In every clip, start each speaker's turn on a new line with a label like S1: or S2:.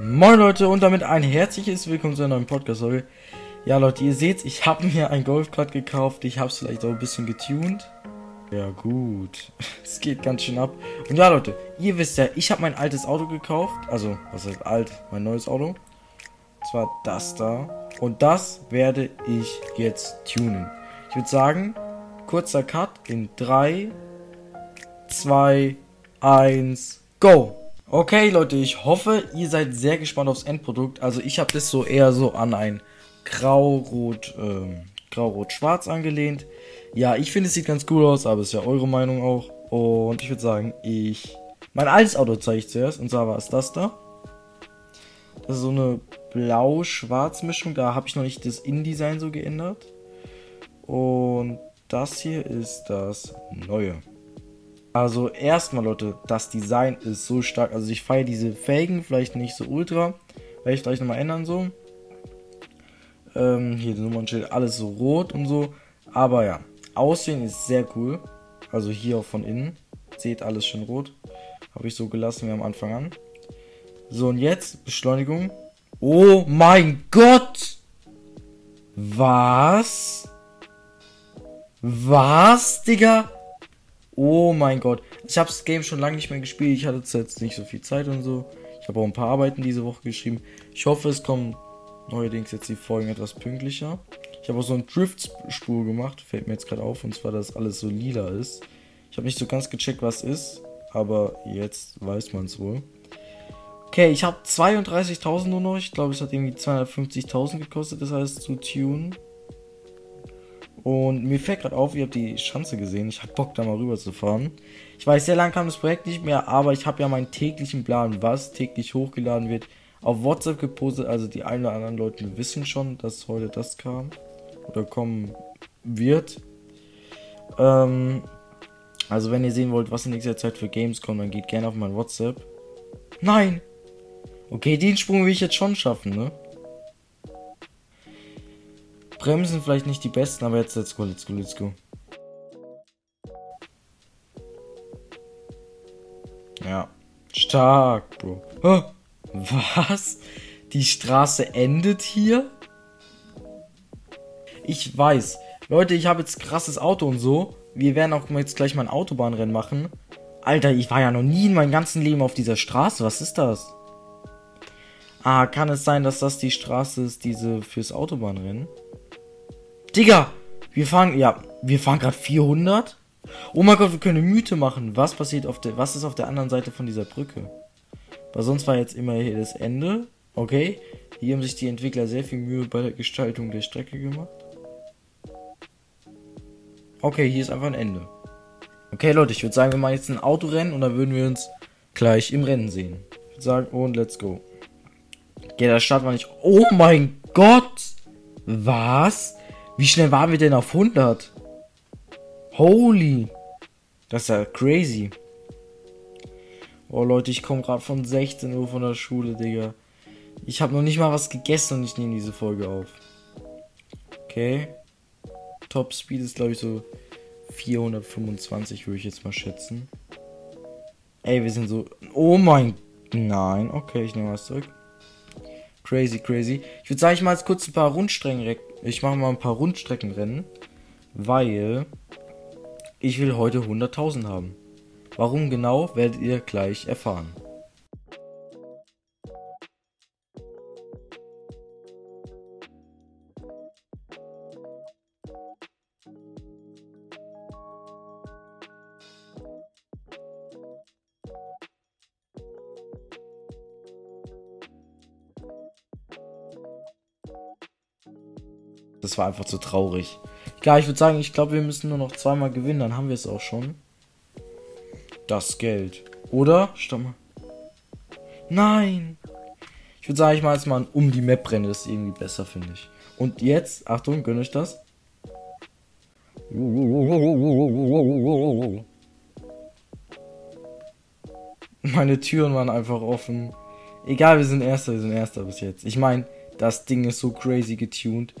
S1: Moin Leute und damit ein herzliches Willkommen zu einer neuen Podcast-Folge. Ja Leute, ihr seht, ich habe mir ein Golfkart gekauft. Ich habe es vielleicht auch ein bisschen getuned. Ja gut, es geht ganz schön ab. Und ja Leute, ihr wisst ja, ich habe mein altes Auto gekauft. Also, was heißt alt? Mein neues Auto. Und zwar das da. Und das werde ich jetzt tunen. Ich würde sagen, kurzer Cut in 3, 2, 1, go! Okay, Leute, ich hoffe, ihr seid sehr gespannt aufs Endprodukt. Also ich habe das so eher so an ein Grau-Rot, ähm, Grau-Rot-Schwarz angelehnt. Ja, ich finde, es sieht ganz cool aus, aber ist ja eure Meinung auch. Und ich würde sagen, ich... Mein altes Auto zeige ich zuerst, und zwar war es das da. Das ist so eine Blau-Schwarz-Mischung, da habe ich noch nicht das InDesign so geändert. Und das hier ist das Neue. Also erstmal, Leute, das Design ist so stark. Also ich feiere diese Felgen vielleicht nicht so ultra. Werde ich gleich nochmal ändern so. Ähm, hier Nummernschild, alles so rot und so. Aber ja, Aussehen ist sehr cool. Also hier auch von innen. Seht alles schön rot. Habe ich so gelassen wie am Anfang an. So, und jetzt Beschleunigung. Oh mein Gott! Was? Was, Digga? Oh mein Gott. Ich habe das Game schon lange nicht mehr gespielt. Ich hatte jetzt nicht so viel Zeit und so. Ich habe auch ein paar Arbeiten diese Woche geschrieben. Ich hoffe, es kommen neuerdings jetzt die Folgen etwas pünktlicher. Ich habe auch so eine Drift-Spur gemacht. Fällt mir jetzt gerade auf. Und zwar, dass alles so lila ist. Ich habe nicht so ganz gecheckt, was ist. Aber jetzt weiß man es wohl. Okay, ich habe 32.000 nur noch. Ich glaube, es hat irgendwie 250.000 gekostet. Das heißt, zu tun. Und mir fällt gerade auf, ihr habt die Chance gesehen. Ich habe Bock, da mal rüber zu fahren. Ich weiß, sehr lang kam das Projekt nicht mehr, aber ich habe ja meinen täglichen Plan, was täglich hochgeladen wird, auf WhatsApp gepostet. Also die einen oder anderen Leute wissen schon, dass heute das kam oder kommen wird. Ähm, also wenn ihr sehen wollt, was in nächster Zeit für Games kommen, dann geht gerne auf mein WhatsApp. Nein! Okay, den Sprung will ich jetzt schon schaffen, ne? Bremsen vielleicht nicht die besten, aber jetzt let's go, let's go, let's go. Ja. Stark, Bro. Was? Die Straße endet hier? Ich weiß. Leute, ich habe jetzt krasses Auto und so. Wir werden auch jetzt gleich mal ein Autobahnrennen machen. Alter, ich war ja noch nie in meinem ganzen Leben auf dieser Straße. Was ist das? Ah, kann es sein, dass das die Straße ist, diese fürs Autobahnrennen? Digga, wir fahren, ja, wir fahren gerade 400. Oh mein Gott, wir können eine Mythe machen. Was passiert auf der, was ist auf der anderen Seite von dieser Brücke? Weil sonst war jetzt immer hier das Ende. Okay. Hier haben sich die Entwickler sehr viel Mühe bei der Gestaltung der Strecke gemacht. Okay, hier ist einfach ein Ende. Okay, Leute, ich würde sagen, wir machen jetzt ein Autorennen und dann würden wir uns gleich im Rennen sehen. Ich würde sagen, und let's go. Okay, der Start war nicht. Oh mein Gott! Was? Wie schnell waren wir denn auf 100? Holy. Das ist ja crazy. Oh Leute, ich komme gerade von 16 Uhr von der Schule, Digga. Ich habe noch nicht mal was gegessen und ich nehme diese Folge auf. Okay. Top Speed ist, glaube ich, so 425, würde ich jetzt mal schätzen. Ey, wir sind so. Oh mein. Nein, okay, ich nehme was zurück. Crazy, crazy. Ich würde sagen, ich mache jetzt kurz ein paar Rundstrecken. Ich mache mal ein paar Rundstreckenrennen. Weil ich will heute 100.000 haben. Warum genau, werdet ihr gleich erfahren. Das war einfach zu traurig. Ja, ich würde sagen, ich glaube, wir müssen nur noch zweimal gewinnen, dann haben wir es auch schon. Das Geld. Oder? Stopp mal. Nein! Ich würde sagen, ich mache jetzt mal ein um die Map rennen, das ist irgendwie besser, finde ich. Und jetzt, Achtung, gönn euch das. Meine Türen waren einfach offen. Egal, wir sind Erster, wir sind Erster bis jetzt. Ich meine, das Ding ist so crazy getuned.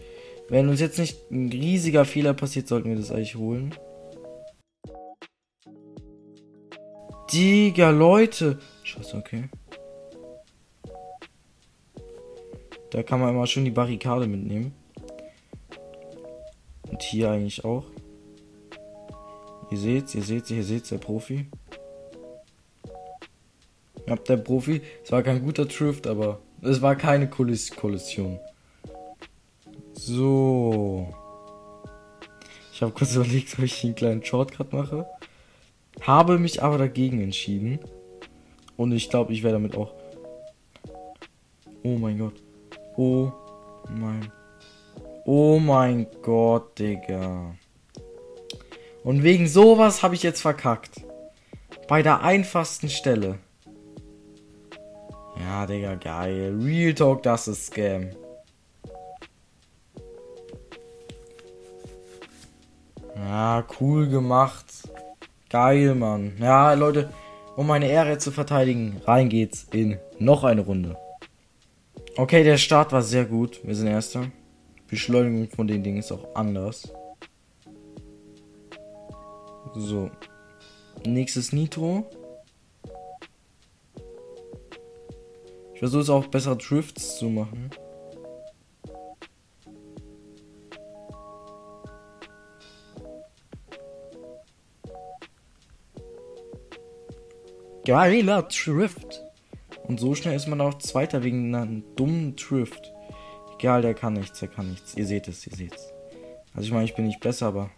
S1: Wenn uns jetzt nicht ein riesiger Fehler passiert, sollten wir das eigentlich holen. Digga, Leute. Scheiße, okay. Da kann man immer schön die Barrikade mitnehmen. Und hier eigentlich auch. Ihr seht's, ihr seht's, ihr seht's, der Profi. Ihr habt der Profi. Es war kein guter Drift, aber es war keine Kollis Kollision. So. Ich habe kurz überlegt, ob ich einen kleinen Shortcut mache. Habe mich aber dagegen entschieden. Und ich glaube, ich werde damit auch. Oh mein Gott. Oh mein. Oh mein Gott, Digga. Und wegen sowas habe ich jetzt verkackt. Bei der einfachsten Stelle. Ja, Digga, geil. Real Talk, das ist Scam. Ja, cool gemacht. Geil, Mann. Ja, Leute, um meine Ehre zu verteidigen, rein geht's in noch eine Runde. Okay, der Start war sehr gut. Wir sind Erster. Beschleunigung von den Dingen ist auch anders. So. Nächstes Nitro. Ich versuche es auch bessere Drifts zu machen. Geiler Drift. Und so schnell ist man auch Zweiter wegen einem dummen Drift. Egal, der kann nichts, der kann nichts. Ihr seht es, ihr seht es. Also ich meine, ich bin nicht besser, aber...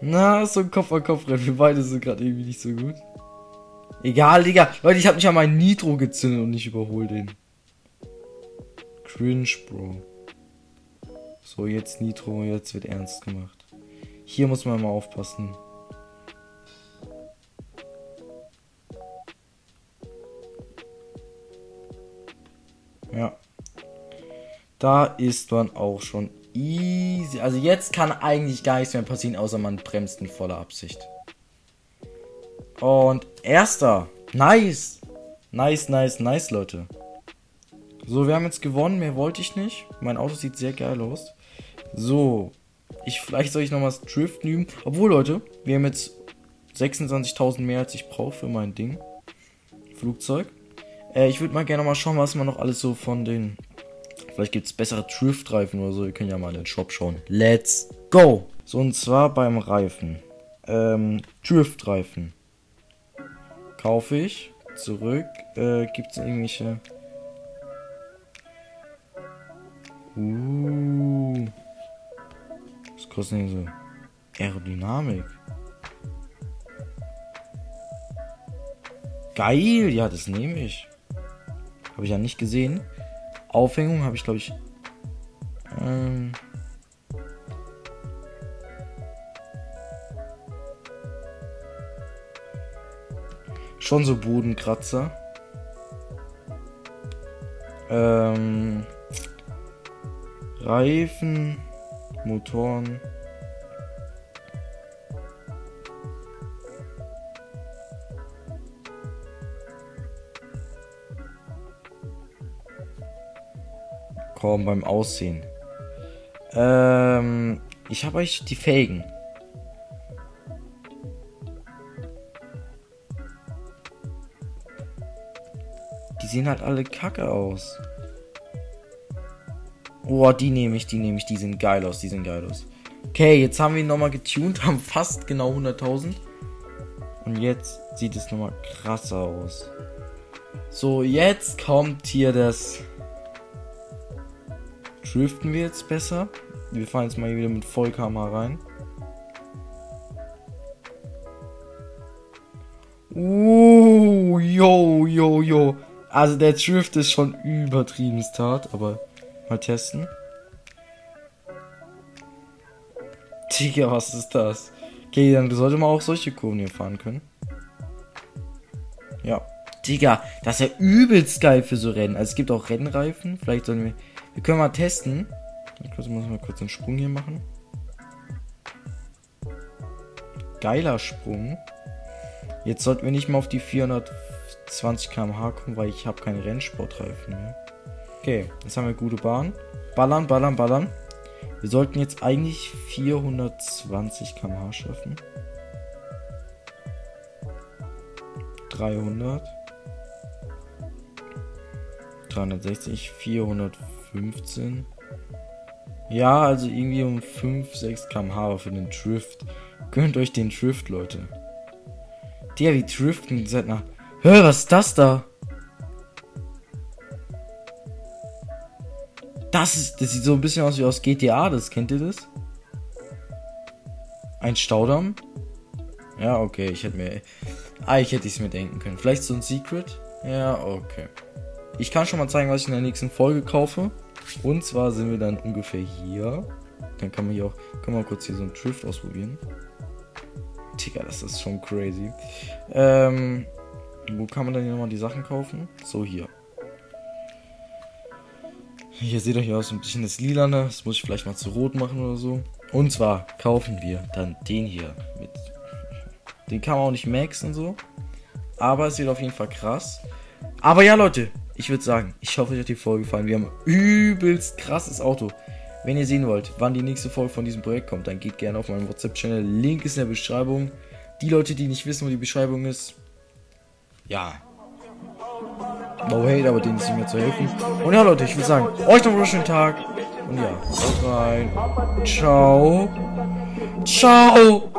S1: Na, so ein Kopf an Kopf rennen. Wir beide sind gerade irgendwie nicht so gut. Egal, Digga. Leute, ich habe nicht an meinen Nitro gezündet und nicht überholt den. Cringe, Bro. So, jetzt Nitro, jetzt wird ernst gemacht. Hier muss man mal aufpassen. Ja. Da ist man auch schon easy. Also jetzt kann eigentlich gar nichts mehr passieren, außer man bremst in voller Absicht. Und erster. Nice. Nice, nice, nice, Leute. So, wir haben jetzt gewonnen. Mehr wollte ich nicht. Mein Auto sieht sehr geil aus. So. Ich, vielleicht soll ich noch was Driften üben. Obwohl, Leute, wir haben jetzt 26.000 mehr, als ich brauche für mein Ding. Flugzeug. Äh, ich würde mal gerne mal schauen, was man noch alles so von den. Vielleicht gibt es bessere Driftreifen oder so. Ihr könnt ja mal in den Shop schauen. Let's go! So, und zwar beim Reifen. Ähm, Driftreifen. Kaufe ich. Zurück. Äh, gibt es irgendwelche. Uh. Was kostet denn so? Aerodynamik. Geil, ja, das nehme ich. Habe ich ja nicht gesehen. Aufhängung habe ich, glaube ich. Ähm, schon so Bodenkratzer. Ähm, Reifen, Motoren. Komm, beim Aussehen. Ähm, ich habe euch die Felgen. Die sehen halt alle kacke aus. Oh, die nehme ich, die nehme ich. Die sind geil aus, die sind geil aus. Okay, jetzt haben wir ihn nochmal getuned, haben fast genau 100.000. Und jetzt sieht es nochmal krasser aus. So, jetzt kommt hier das driften wir jetzt besser. Wir fahren jetzt mal wieder mit Vollkammer rein. Uh, yo, yo, yo. Also der Drift ist schon übertrieben hart, aber mal testen. Digga, was ist das? Okay, dann sollte man auch solche Kurven hier fahren können. Ja. Digga, das ist ja übelst geil für so Rennen. Also es gibt auch Rennreifen. Vielleicht sollen wir wir können mal testen. Ich muss mal kurz einen Sprung hier machen. Geiler Sprung. Jetzt sollten wir nicht mal auf die 420 km/h kommen, weil ich habe keine Rennsportreifen mehr. Okay, jetzt haben wir gute Bahn. Ballern, ballern, ballern. Wir sollten jetzt eigentlich 420 km/h schaffen. 300. 360, 415. Ja, also irgendwie um 5, 6 km/h für den Drift. Gönnt euch den Drift, Leute. Der wie driften seit nach. Hör, was ist das da? Das ist, das sieht so ein bisschen aus wie aus GTA, das kennt ihr das? Ein Staudamm? Ja, okay, ich hätte mir. Ah, ich hätte es mir denken können. Vielleicht so ein Secret? Ja, okay. Ich kann schon mal zeigen, was ich in der nächsten Folge kaufe. Und zwar sind wir dann ungefähr hier. Dann kann man hier auch. Können wir kurz hier so einen Drift ausprobieren. Digga, das ist schon crazy. Ähm, wo kann man dann hier nochmal die Sachen kaufen? So, hier. Hier seht ihr hier aus ein bisschen das Lilane. Das muss ich vielleicht mal zu rot machen oder so. Und zwar kaufen wir dann den hier mit. Den kann man auch nicht maxen so. Aber es sieht auf jeden Fall krass. Aber ja, Leute, ich würde sagen, ich hoffe, euch hat die Folge gefallen. Wir haben ein übelst krasses Auto. Wenn ihr sehen wollt, wann die nächste Folge von diesem Projekt kommt, dann geht gerne auf meinen WhatsApp-Channel. Link ist in der Beschreibung. Die Leute, die nicht wissen, wo die Beschreibung ist, ja. No hate, aber denen ist nicht mehr zu helfen. Und ja, Leute, ich würde sagen, euch noch einen schönen Tag. Und ja, haut rein. Ciao. Ciao.